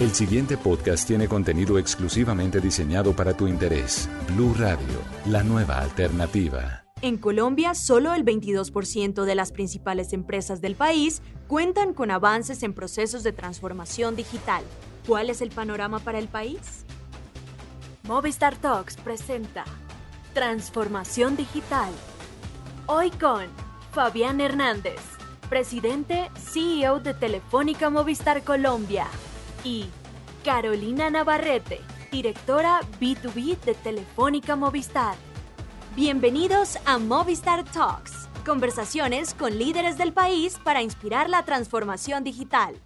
El siguiente podcast tiene contenido exclusivamente diseñado para tu interés. Blue Radio, la nueva alternativa. En Colombia, solo el 22% de las principales empresas del país cuentan con avances en procesos de transformación digital. ¿Cuál es el panorama para el país? Movistar Talks presenta Transformación Digital. Hoy con Fabián Hernández, presidente CEO de Telefónica Movistar Colombia y Carolina Navarrete, directora B2B de Telefónica Movistar. Bienvenidos a Movistar Talks, conversaciones con líderes del país para inspirar la transformación digital.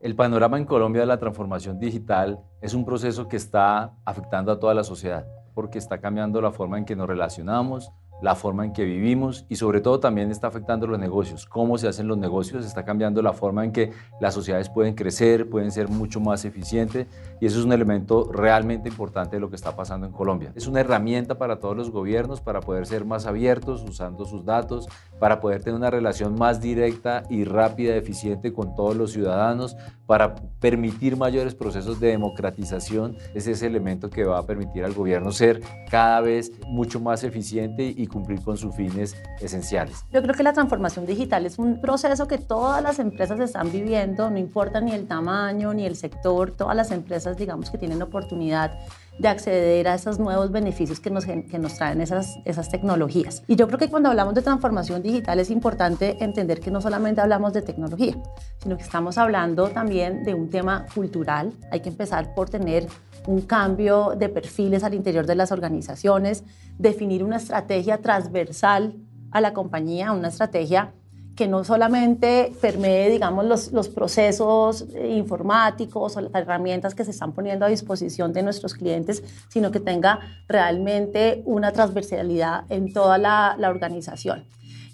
El panorama en Colombia de la transformación digital es un proceso que está afectando a toda la sociedad porque está cambiando la forma en que nos relacionamos, la forma en que vivimos y sobre todo también está afectando los negocios, cómo se hacen los negocios, está cambiando la forma en que las sociedades pueden crecer, pueden ser mucho más eficientes y eso es un elemento realmente importante de lo que está pasando en Colombia. Es una herramienta para todos los gobiernos para poder ser más abiertos usando sus datos, para poder tener una relación más directa y rápida, eficiente con todos los ciudadanos, para permitir mayores procesos de democratización. Es ese elemento que va a permitir al gobierno ser cada vez mucho más eficiente y cumplir con sus fines esenciales. Yo creo que la transformación digital es un proceso que todas las empresas están viviendo, no importa ni el tamaño ni el sector, todas las empresas digamos que tienen oportunidad de acceder a esos nuevos beneficios que nos, que nos traen esas, esas tecnologías. Y yo creo que cuando hablamos de transformación digital es importante entender que no solamente hablamos de tecnología, sino que estamos hablando también de un tema cultural. Hay que empezar por tener un cambio de perfiles al interior de las organizaciones, definir una estrategia transversal a la compañía, una estrategia que no solamente permee, digamos, los, los, procesos informáticos o las herramientas que se están poniendo a disposición de nuestros clientes, sino que tenga realmente una transversalidad en toda la, la organización.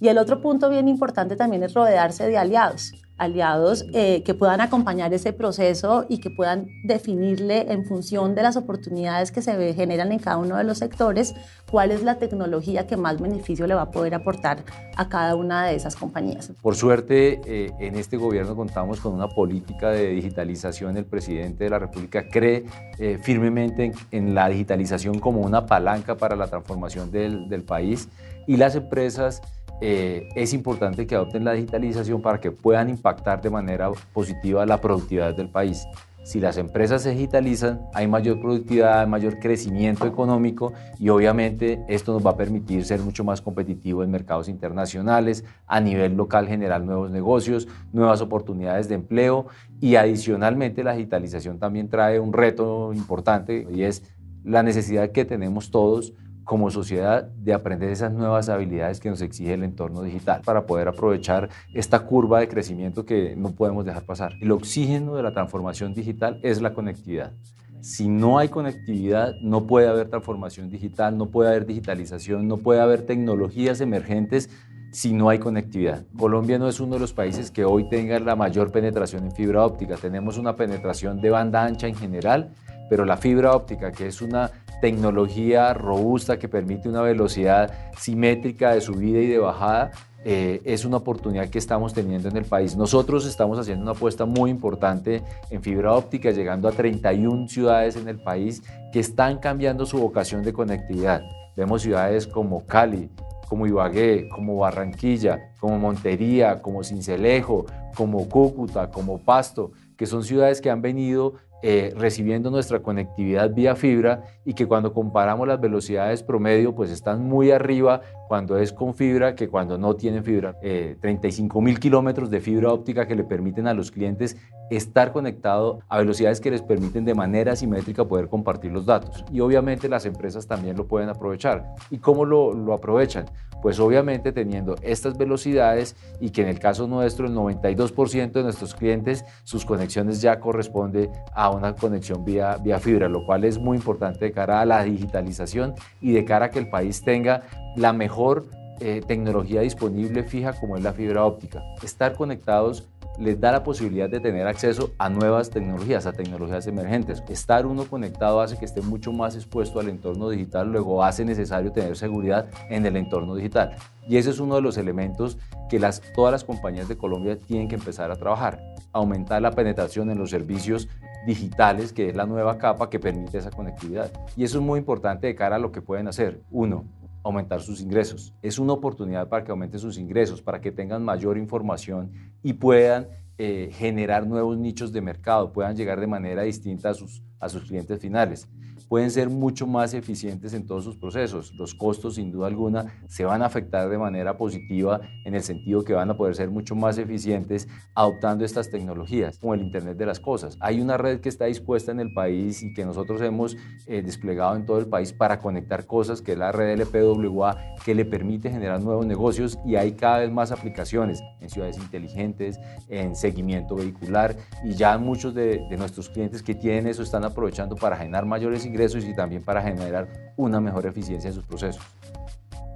Y el otro punto bien importante también es rodearse de aliados aliados eh, que puedan acompañar ese proceso y que puedan definirle en función de las oportunidades que se generan en cada uno de los sectores cuál es la tecnología que más beneficio le va a poder aportar a cada una de esas compañías. Por suerte, eh, en este gobierno contamos con una política de digitalización. El presidente de la República cree eh, firmemente en, la digitalización como una palanca para la transformación del, del país y las empresas eh, es importante que adopten la digitalización para que puedan impactar de manera positiva la productividad del país. Si las empresas se digitalizan, hay mayor productividad, mayor crecimiento económico y obviamente esto nos va a permitir ser mucho más competitivos en mercados internacionales, a nivel local generar nuevos negocios, nuevas oportunidades de empleo y adicionalmente la digitalización también trae un reto importante y es la necesidad que tenemos todos como sociedad de aprender esas nuevas habilidades que nos exige el entorno digital para poder aprovechar esta curva de crecimiento que no podemos dejar pasar. El oxígeno de la transformación digital es la conectividad. Si no hay conectividad, no puede haber transformación digital, no puede haber digitalización, no puede haber tecnologías emergentes si no hay conectividad. Colombia no es uno de los países que hoy tenga la mayor penetración en fibra óptica. Tenemos una penetración de banda ancha en general, pero la fibra óptica, que es una tecnología robusta que permite una velocidad simétrica de subida y de bajada, eh, es una oportunidad que estamos teniendo en el país. Nosotros estamos haciendo una apuesta muy importante en fibra óptica, llegando a 31 ciudades en el país que están cambiando su vocación de conectividad. Vemos ciudades como Cali, como Ibagué, como Barranquilla, como Montería, como Cincelejo, como Cúcuta, como Pasto, que son ciudades que han venido eh, recibiendo nuestra conectividad vía fibra y que cuando comparamos las velocidades promedio pues están muy arriba cuando es con fibra que cuando no tienen fibra. 35 eh, mil kilómetros de fibra óptica que le permiten a los clientes estar conectado a velocidades que les permiten de manera simétrica poder compartir los datos. Y obviamente las empresas también lo pueden aprovechar. ¿Y cómo lo, lo aprovechan? Pues obviamente teniendo estas velocidades y que en el caso nuestro el 92% de nuestros clientes sus conexiones ya corresponde a una conexión vía, vía fibra, lo cual es muy importante de cara a la digitalización y de cara a que el país tenga la mejor eh, tecnología disponible fija como es la fibra óptica. Estar conectados les da la posibilidad de tener acceso a nuevas tecnologías, a tecnologías emergentes. Estar uno conectado hace que esté mucho más expuesto al entorno digital, luego hace necesario tener seguridad en el entorno digital. Y ese es uno de los elementos que las, todas las compañías de Colombia tienen que empezar a trabajar. Aumentar la penetración en los servicios digitales, que es la nueva capa que permite esa conectividad. Y eso es muy importante de cara a lo que pueden hacer. Uno, aumentar sus ingresos. Es una oportunidad para que aumenten sus ingresos, para que tengan mayor información y puedan eh, generar nuevos nichos de mercado, puedan llegar de manera distinta a sus, a sus clientes finales pueden ser mucho más eficientes en todos sus procesos. Los costos, sin duda alguna, se van a afectar de manera positiva en el sentido que van a poder ser mucho más eficientes adoptando estas tecnologías, como el Internet de las Cosas. Hay una red que está dispuesta en el país y que nosotros hemos eh, desplegado en todo el país para conectar cosas, que es la red LPWA, que le permite generar nuevos negocios y hay cada vez más aplicaciones en ciudades inteligentes, en seguimiento vehicular y ya muchos de, de nuestros clientes que tienen eso están aprovechando para generar mayores ingresos y también para generar una mejor eficiencia en sus procesos.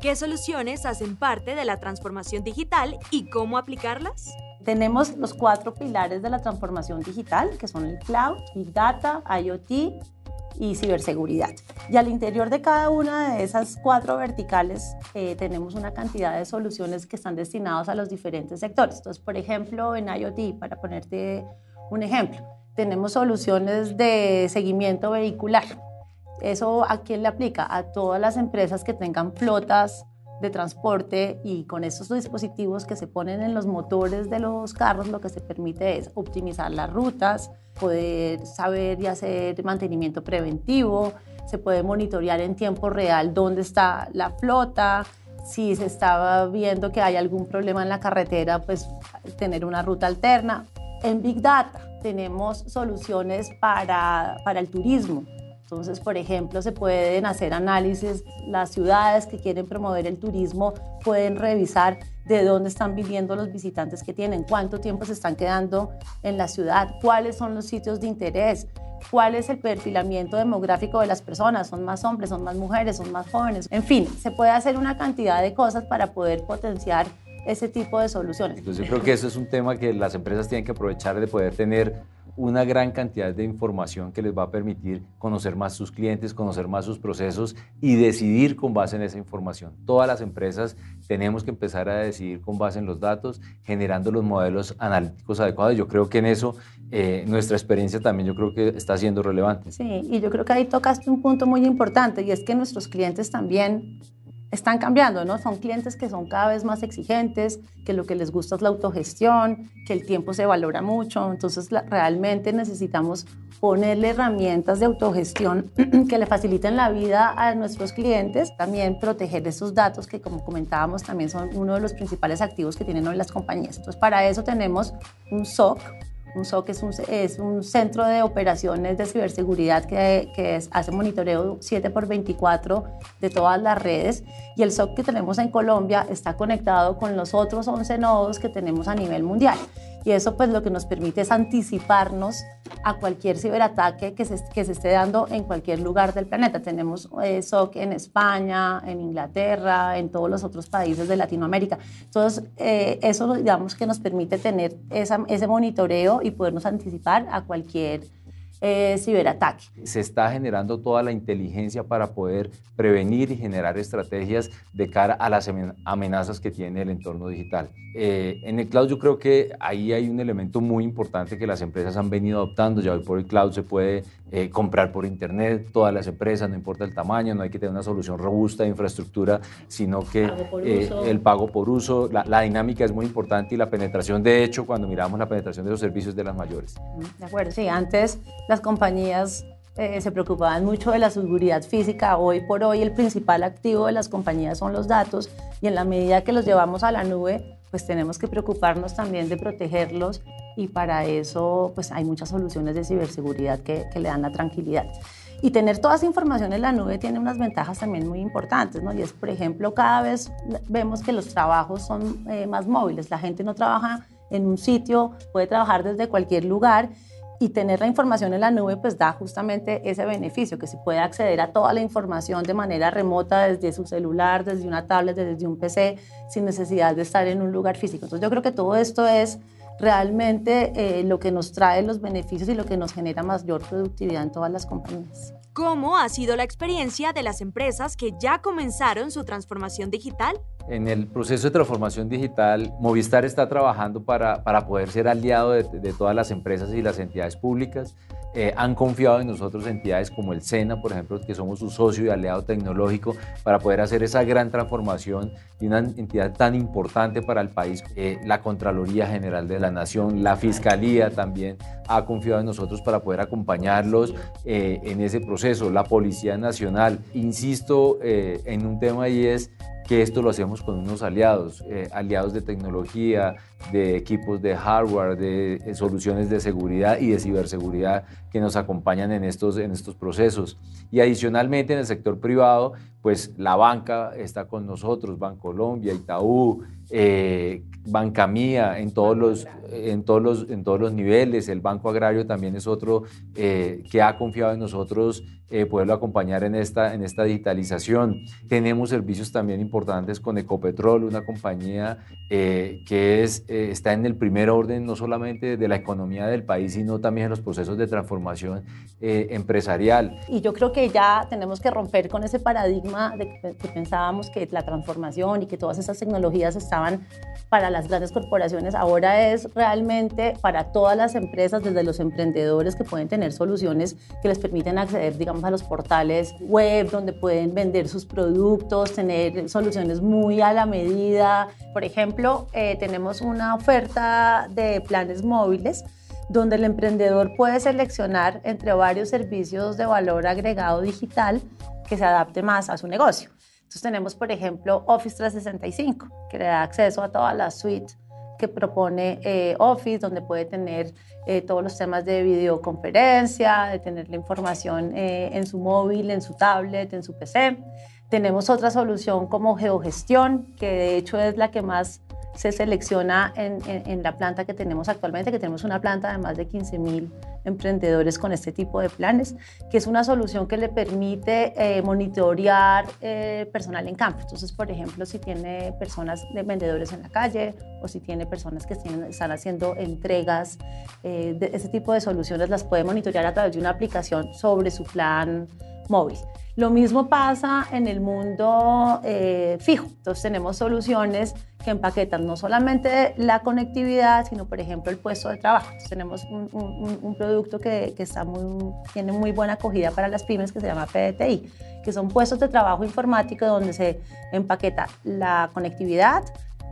¿Qué soluciones hacen parte de la transformación digital y cómo aplicarlas? Tenemos los cuatro pilares de la transformación digital, que son el cloud, Big Data, IoT y ciberseguridad. Y al interior de cada una de esas cuatro verticales eh, tenemos una cantidad de soluciones que están destinadas a los diferentes sectores. Entonces, por ejemplo, en IoT, para ponerte un ejemplo, tenemos soluciones de seguimiento vehicular ¿Eso a quién le aplica? A todas las empresas que tengan flotas de transporte y con estos dispositivos que se ponen en los motores de los carros lo que se permite es optimizar las rutas, poder saber y hacer mantenimiento preventivo, se puede monitorear en tiempo real dónde está la flota, si se estaba viendo que hay algún problema en la carretera, pues tener una ruta alterna. En Big Data tenemos soluciones para, para el turismo. Entonces, por ejemplo, se pueden hacer análisis, las ciudades que quieren promover el turismo pueden revisar de dónde están viviendo los visitantes que tienen, cuánto tiempo se están quedando en la ciudad, cuáles son los sitios de interés, cuál es el perfilamiento demográfico de las personas, son más hombres, son más mujeres, son más jóvenes, en fin, se puede hacer una cantidad de cosas para poder potenciar ese tipo de soluciones. Entonces yo creo que eso es un tema que las empresas tienen que aprovechar de poder tener una gran cantidad de información que les va a permitir conocer más sus clientes, conocer más sus procesos y decidir con base en esa información. Todas las empresas tenemos que empezar a decidir con base en los datos, generando los modelos analíticos adecuados. Yo creo que en eso eh, nuestra experiencia también yo creo que está siendo relevante. Sí, y yo creo que ahí tocaste un punto muy importante y es que nuestros clientes también están cambiando, ¿no? Son clientes que son cada vez más exigentes, que lo que les gusta es la autogestión, que el tiempo se valora mucho, entonces realmente necesitamos ponerle herramientas de autogestión que le faciliten la vida a nuestros clientes, también proteger esos datos que como comentábamos también son uno de los principales activos que tienen hoy las compañías. Entonces para eso tenemos un SOC, un SOC es un, es un centro de operaciones de ciberseguridad que, hace monitoreo 7 por 24 de todas las redes y el SOC que tenemos en Colombia está conectado con los otros 11 nodos que tenemos a nivel mundial. Y eso pues lo que nos permite es anticiparnos a cualquier ciberataque que se, que se esté dando en cualquier lugar del planeta. Tenemos eh, SOC en España, en Inglaterra, en todos los otros países de Latinoamérica. Entonces, eh, eso digamos que nos permite tener esa, ese monitoreo y podernos anticipar a cualquier eh, ciberataque. Se está generando toda la inteligencia para poder prevenir y generar estrategias de cara a las amenazas que tiene el entorno digital. Eh, en el cloud yo creo que ahí hay un elemento muy importante que las empresas han venido adoptando. Ya hoy por el cloud se puede eh, comprar por internet, todas las empresas, no importa el tamaño, no hay que tener una solución robusta de infraestructura, sino que el pago por uso, la, la, dinámica es muy importante y la penetración, de hecho, cuando miramos la penetración de los servicios de las mayores. De acuerdo, sí, antes las compañías eh, se preocupaban mucho de la seguridad física. Hoy por hoy el principal activo de las compañías son los datos y en la medida que los llevamos a la nube, pues tenemos que preocuparnos también de protegerlos y para eso pues hay muchas soluciones de ciberseguridad que, que le dan la tranquilidad. Y tener toda esa información en la nube tiene unas ventajas también muy importantes, ¿no? Y es, por ejemplo, cada vez vemos que los trabajos son eh, más móviles. La gente no trabaja en un sitio, puede trabajar desde cualquier lugar y tener la información en la nube pues da justamente ese beneficio, que se puede acceder a toda la información de manera remota desde su celular, desde una tablet, desde un PC, sin necesidad de estar en un lugar físico. Entonces yo creo que todo esto es realmente eh, lo que nos trae los beneficios y lo que nos genera mayor productividad en todas las compañías. ¿Cómo ha sido la experiencia de las empresas que ya comenzaron su transformación digital? En el proceso de transformación digital, Movistar está trabajando para, para poder ser aliado de, de, todas las empresas y las entidades públicas. Eh, han confiado en nosotros entidades como el SENA, por ejemplo, que somos su socio y aliado tecnológico, para poder hacer esa gran transformación de una entidad tan importante para el país. Eh, la Contraloría General de la Nación, la Fiscalía también ha confiado en nosotros para poder acompañarlos eh, en ese proceso. La Policía Nacional, insisto en un tema y es que esto lo hacemos con unos aliados, eh, aliados de tecnología, de equipos de hardware, de eh, soluciones de seguridad y de ciberseguridad que nos acompañan en estos, en estos procesos. Y adicionalmente en el sector privado, pues la banca está con nosotros, Bancolombia, Itaú, eh, Banca Mía, en todos, los, en, todos los, en todos los niveles. El Banco Agrario también es otro que ha confiado en nosotros eh, poderlo acompañar en esta, en esta digitalización. Tenemos servicios también importantes con Ecopetrol, una compañía eh, que es, eh, está en el primer orden no solamente de la economía del país, sino también en los procesos de transformación empresarial. Y yo creo que ya tenemos que romper con ese paradigma de que pensábamos que la transformación y que todas esas tecnologías estaban para las grandes corporaciones. Ahora es realmente para todas las empresas, desde los emprendedores que pueden tener soluciones que les permiten acceder, digamos, a los portales web donde pueden vender sus productos, tener soluciones muy a la medida. Por ejemplo, eh, tenemos una oferta de planes móviles donde el emprendedor puede seleccionar entre varios servicios de valor agregado digital que se adapte más a su negocio. Entonces tenemos, por ejemplo, Office 365, que le da acceso a toda la suite que propone eh, Office, donde puede tener eh, todos los temas de videoconferencia, de tener la información eh, en su móvil, en su tablet, en su PC. Tenemos otra solución como geogestión, que de hecho es la que más se selecciona en, la planta que tenemos actualmente, que tenemos una planta de más de 15 mil emprendedores con este tipo de planes, que es una solución que le permite eh, monitorear eh, personal en campo. Entonces, por ejemplo, si tiene personas de vendedores en la calle o si tiene personas que están haciendo entregas, eh, de ese tipo de soluciones las puede monitorear a través de una aplicación sobre su plan móvil. Lo mismo pasa en el mundo eh, fijo. Entonces tenemos soluciones que empaquetan no solamente la conectividad, sino por ejemplo el puesto de trabajo. Entonces, tenemos un, producto que, está muy, tiene muy buena acogida para las pymes que se llama PDTI, que son puestos de trabajo informático donde se empaqueta la conectividad,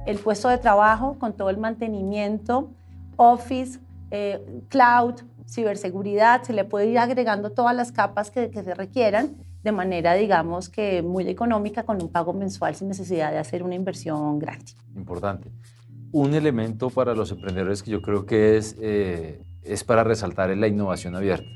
el puesto de trabajo con todo el mantenimiento, Office, eh, Cloud, ciberseguridad, se le puede ir agregando todas las capas que, que se requieran de manera, digamos, que muy económica con un pago mensual sin necesidad de hacer una inversión grande. Importante. Un elemento para los emprendedores que yo creo que es, eh, es para resaltar es la innovación abierta.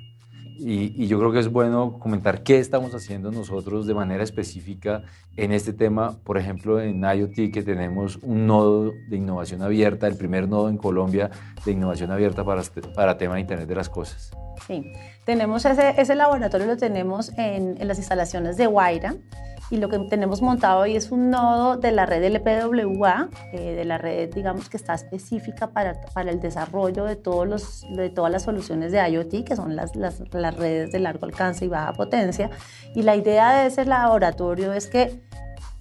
Y, yo creo que es bueno comentar qué estamos haciendo nosotros de manera específica en este tema. Por ejemplo, en IoT, que tenemos un nodo de innovación abierta, el primer nodo en Colombia de innovación abierta para, para tema de Internet de las Cosas. Sí, tenemos ese, ese laboratorio, lo tenemos en, en, las instalaciones de Guaira y lo que tenemos montado hoy es un nodo de la red LPWA, eh, de la red, digamos, que está específica para, para el desarrollo de, todos los, de todas las soluciones de IoT, que son las, las, las redes de largo alcance y baja potencia. Y la idea de ese laboratorio es que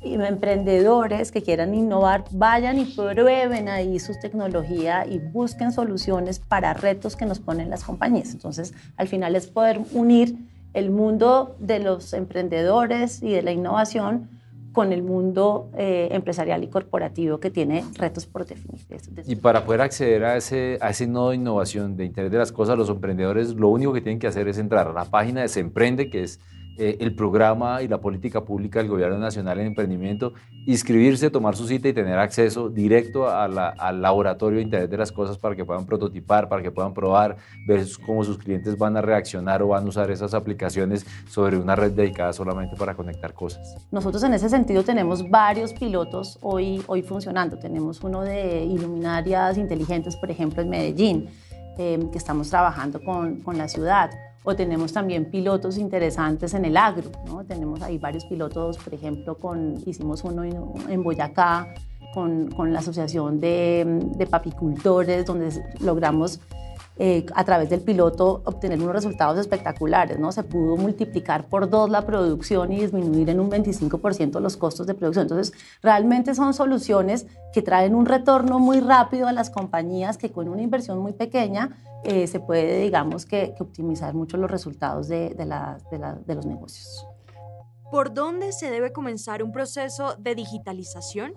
emprendedores que quieran innovar vayan y prueben ahí su tecnología y busquen soluciones para retos que nos ponen las compañías. Entonces, al final es poder unir el mundo de los emprendedores y de la innovación con el mundo eh, empresarial y corporativo que tiene retos por definir. Y para poder acceder a ese, a ese nodo de innovación de Internet de las Cosas, los emprendedores lo único que tienen que hacer es entrar a la página de Semprende, que es eh, el programa y la política pública del Gobierno Nacional en Emprendimiento, inscribirse, tomar su cita y tener acceso directo al laboratorio de Internet de las Cosas para que puedan prototipar, para que puedan probar, ver cómo sus clientes van a reaccionar o van a usar esas aplicaciones sobre una red dedicada solamente para conectar cosas. Nosotros en ese sentido tenemos varios pilotos hoy, funcionando. Tenemos uno de iluminarias inteligentes, por ejemplo, en Medellín, eh, que estamos trabajando con la ciudad o tenemos también pilotos interesantes en el agro, ¿no? Tenemos ahí varios pilotos, por ejemplo, con, hicimos uno en Boyacá con, con la Asociación de, de Papicultores, donde logramos eh, a través del piloto obtener unos resultados espectaculares, ¿no? Se pudo multiplicar por dos la producción y disminuir en un 25% los costos de producción. Entonces, realmente son soluciones que traen un retorno muy rápido a las compañías que con una inversión muy pequeña eh, se puede, digamos, que, optimizar mucho los resultados de, de los negocios. ¿Por dónde se debe comenzar un proceso de digitalización?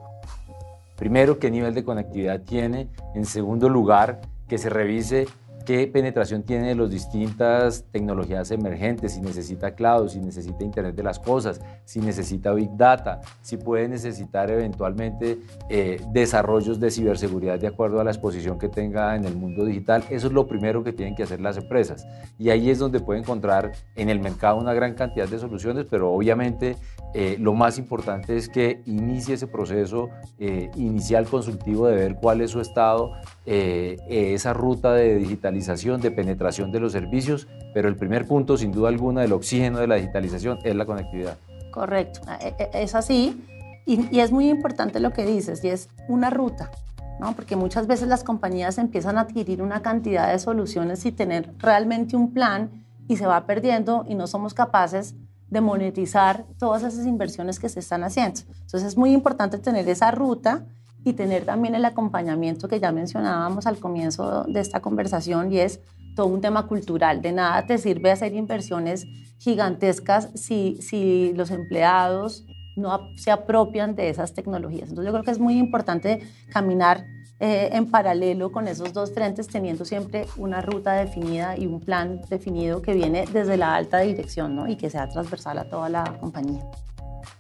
Primero, qué nivel de conectividad tiene. En segundo lugar, que se revise qué penetración tiene las distintas tecnologías emergentes, si necesita cloud, si necesita Internet de las Cosas, si necesita Big Data, si puede necesitar eventualmente eh, desarrollos de ciberseguridad de acuerdo a la exposición que tenga en el mundo digital. Eso es lo primero que tienen que hacer las empresas. Y ahí es donde puede encontrar en el mercado una gran cantidad de soluciones, pero obviamente eh, lo más importante es que inicie ese proceso eh, inicial consultivo de ver cuál es su estado, esa ruta de de penetración de los servicios, pero el primer punto, sin duda alguna, del oxígeno de la digitalización es la conectividad. Correcto, e, e, es así. Y, es muy importante lo que dices, y es una ruta, ¿no? porque muchas veces las compañías empiezan a adquirir una cantidad de soluciones y tener realmente un plan y se va perdiendo y no somos capaces de monetizar todas esas inversiones que se están haciendo. Entonces es muy importante tener esa ruta y tener también el acompañamiento que ya mencionábamos al comienzo de esta conversación y es todo un tema cultural. De nada te sirve hacer inversiones gigantescas si, si los empleados no se apropian de esas tecnologías. Entonces yo creo que es muy importante caminar eh, en paralelo con esos dos frentes, teniendo siempre una ruta definida y un plan definido que viene desde la alta dirección ¿no? y que sea transversal a toda la compañía.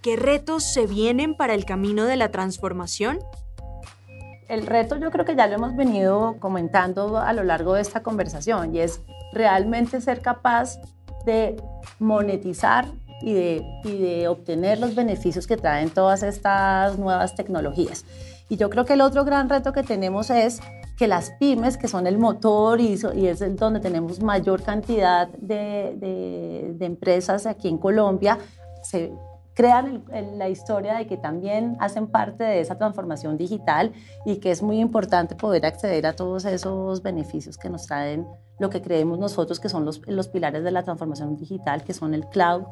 ¿Qué retos se vienen para el camino de la transformación? El reto yo creo que ya lo hemos venido comentando a lo largo de esta conversación y es realmente ser capaz de monetizar y de, de obtener los beneficios que traen todas estas nuevas tecnologías. Y yo creo que el otro gran reto que tenemos es que las pymes, que son el motor y, y es donde tenemos mayor cantidad de, de empresas aquí en Colombia, se crean la historia de que también hacen parte de esa transformación digital y que es muy importante poder acceder a todos esos beneficios que nos traen lo que creemos nosotros que son los, los pilares de la transformación digital, que son el cloud,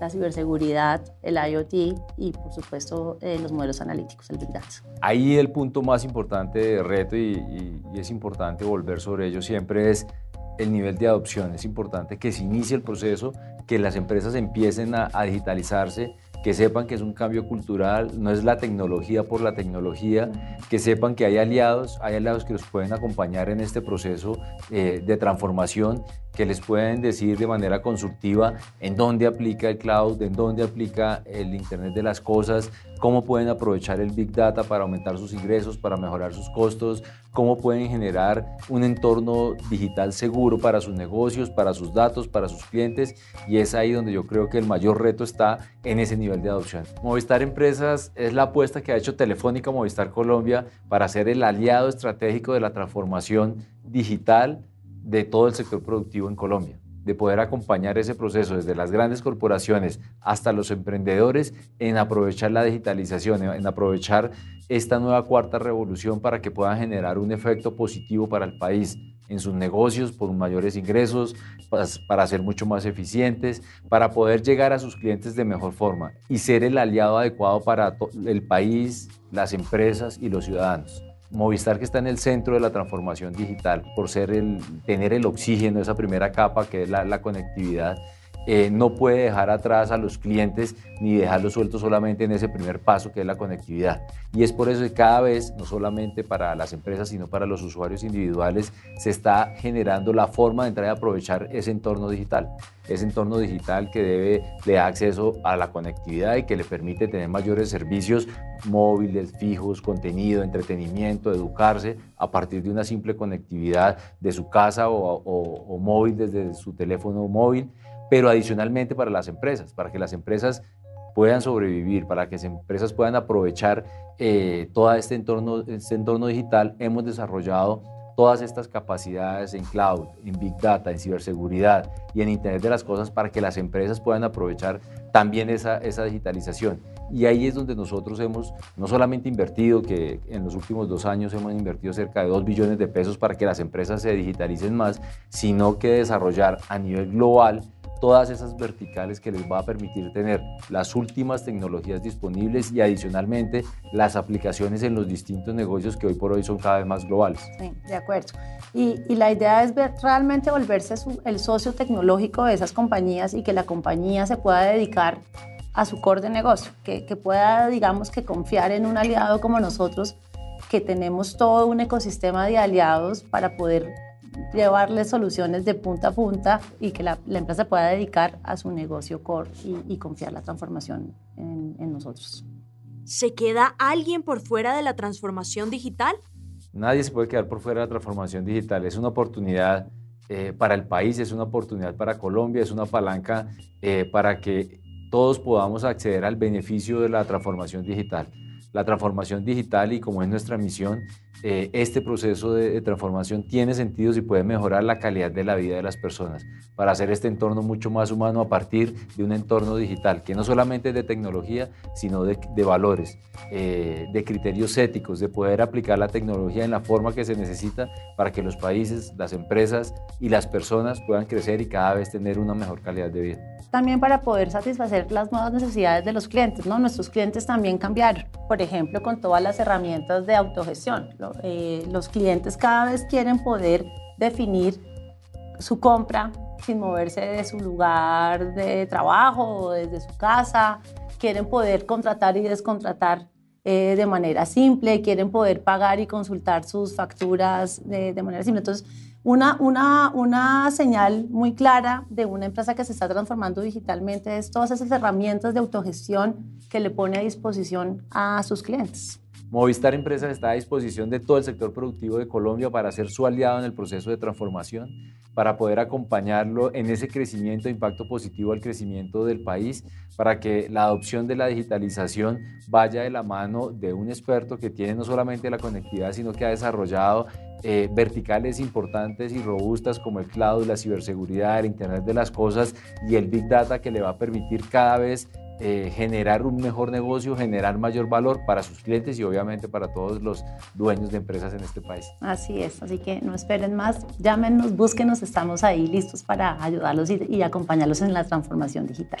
la ciberseguridad, el IoT y, por supuesto, eh, los modelos analíticos, el Big Data. Ahí el punto más importante de reto y, y es importante volver sobre ello siempre es el nivel de adopción. Es importante que se inicie el proceso, que las empresas empiecen a, digitalizarse que sepan que es un cambio cultural, no es la tecnología por la tecnología, que sepan que hay aliados, hay aliados que los pueden acompañar en este proceso eh, de transformación, que les pueden decir de manera consultiva en dónde aplica el cloud, en dónde aplica el Internet de las Cosas, cómo pueden aprovechar el Big Data para aumentar sus ingresos, para mejorar sus costos, cómo pueden generar un entorno digital seguro para sus negocios, para sus datos, para sus clientes. Y es ahí donde yo creo que el mayor reto está en ese nivel de adopción. Movistar Empresas es la apuesta que ha hecho Telefónica Movistar Colombia para ser el aliado estratégico de la transformación digital de todo el sector productivo en Colombia de poder acompañar ese proceso desde las grandes corporaciones hasta los emprendedores en aprovechar la digitalización, en aprovechar esta nueva cuarta revolución para que puedan generar un efecto positivo para el país en sus negocios por mayores ingresos, para ser mucho más eficientes, para poder llegar a sus clientes de mejor forma y ser el aliado adecuado para el país, las empresas y los ciudadanos. Movistar que está en el centro de la transformación digital por ser el, tener el oxígeno, esa primera capa que es la, la conectividad, eh, no puede dejar atrás a los clientes ni dejarlos sueltos solamente en ese primer paso que es la conectividad. Y es por eso que cada vez, no solamente para las empresas, sino para los usuarios individuales, se está generando la forma de entrar y aprovechar ese entorno digital. Ese entorno digital que debe, le da acceso a la conectividad y que le permite tener mayores servicios móviles, fijos, contenido, entretenimiento, educarse a partir de una simple conectividad de su casa o, o móvil desde su teléfono móvil pero adicionalmente para las empresas, para que las empresas puedan sobrevivir, para que las empresas puedan aprovechar eh, todo este entorno, este entorno digital, hemos desarrollado todas estas capacidades en cloud, en big data, en ciberseguridad y en Internet de las Cosas para que las empresas puedan aprovechar también esa, esa digitalización. Y ahí es donde nosotros hemos no solamente invertido, que en los últimos dos años hemos invertido cerca de 2 billones de pesos para que las empresas se digitalicen más, sino que desarrollar a nivel global todas esas verticales que les va a permitir tener las últimas tecnologías disponibles y adicionalmente las aplicaciones en los distintos negocios que hoy por hoy son cada vez más globales. Sí, de acuerdo. Y, la idea es ver, realmente volverse el socio tecnológico de esas compañías y que la compañía se pueda dedicar a su core de negocio, que, que pueda, digamos, que confiar en un aliado como nosotros, que tenemos todo un ecosistema de aliados para poder llevarle soluciones de punta a punta y que la, empresa pueda dedicar a su negocio core y, confiar la transformación en, nosotros. ¿Se queda alguien por fuera de la transformación digital? Nadie se puede quedar por fuera de la transformación digital. Es una oportunidad eh, para el país, es una oportunidad para Colombia, es una palanca eh, para que todos podamos acceder al beneficio de la transformación digital la transformación digital y como es nuestra misión, eh, este proceso de, transformación tiene sentido si puede mejorar la calidad de la vida de las personas para hacer este entorno mucho más humano a partir de un entorno digital que no solamente es de tecnología, sino de, valores, eh, de criterios éticos, de poder aplicar la tecnología en la forma que se necesita para que los países, las empresas y las personas puedan crecer y cada vez tener una mejor calidad de vida también para poder satisfacer las nuevas necesidades de los clientes. ¿no? Nuestros clientes también cambiaron, por ejemplo, con todas las herramientas de autogestión. Eh, los clientes cada vez quieren poder definir su compra sin moverse de su lugar de trabajo o desde su casa, quieren poder contratar y descontratar eh, de manera simple, quieren poder pagar y consultar sus facturas de, de manera simple. Entonces, una, una, una señal muy clara de una empresa que se está transformando digitalmente es todas esas herramientas de autogestión que le pone a disposición a sus clientes. Movistar Empresas está a disposición de todo el sector productivo de Colombia para ser su aliado en el proceso de transformación, para poder acompañarlo en ese crecimiento, impacto positivo al crecimiento del país, para que la adopción de la digitalización vaya de la mano de un experto que tiene no solamente la conectividad, sino que ha desarrollado eh, verticales importantes y robustas como el cloud, la ciberseguridad, el Internet de las Cosas y el Big Data que le va a permitir cada vez eh, generar un mejor negocio, generar mayor valor para sus clientes y obviamente para todos los dueños de empresas en este país. Así es, así que no esperen más, llámenos, búsquenos, estamos ahí listos para ayudarlos y, y acompañarlos en la transformación digital.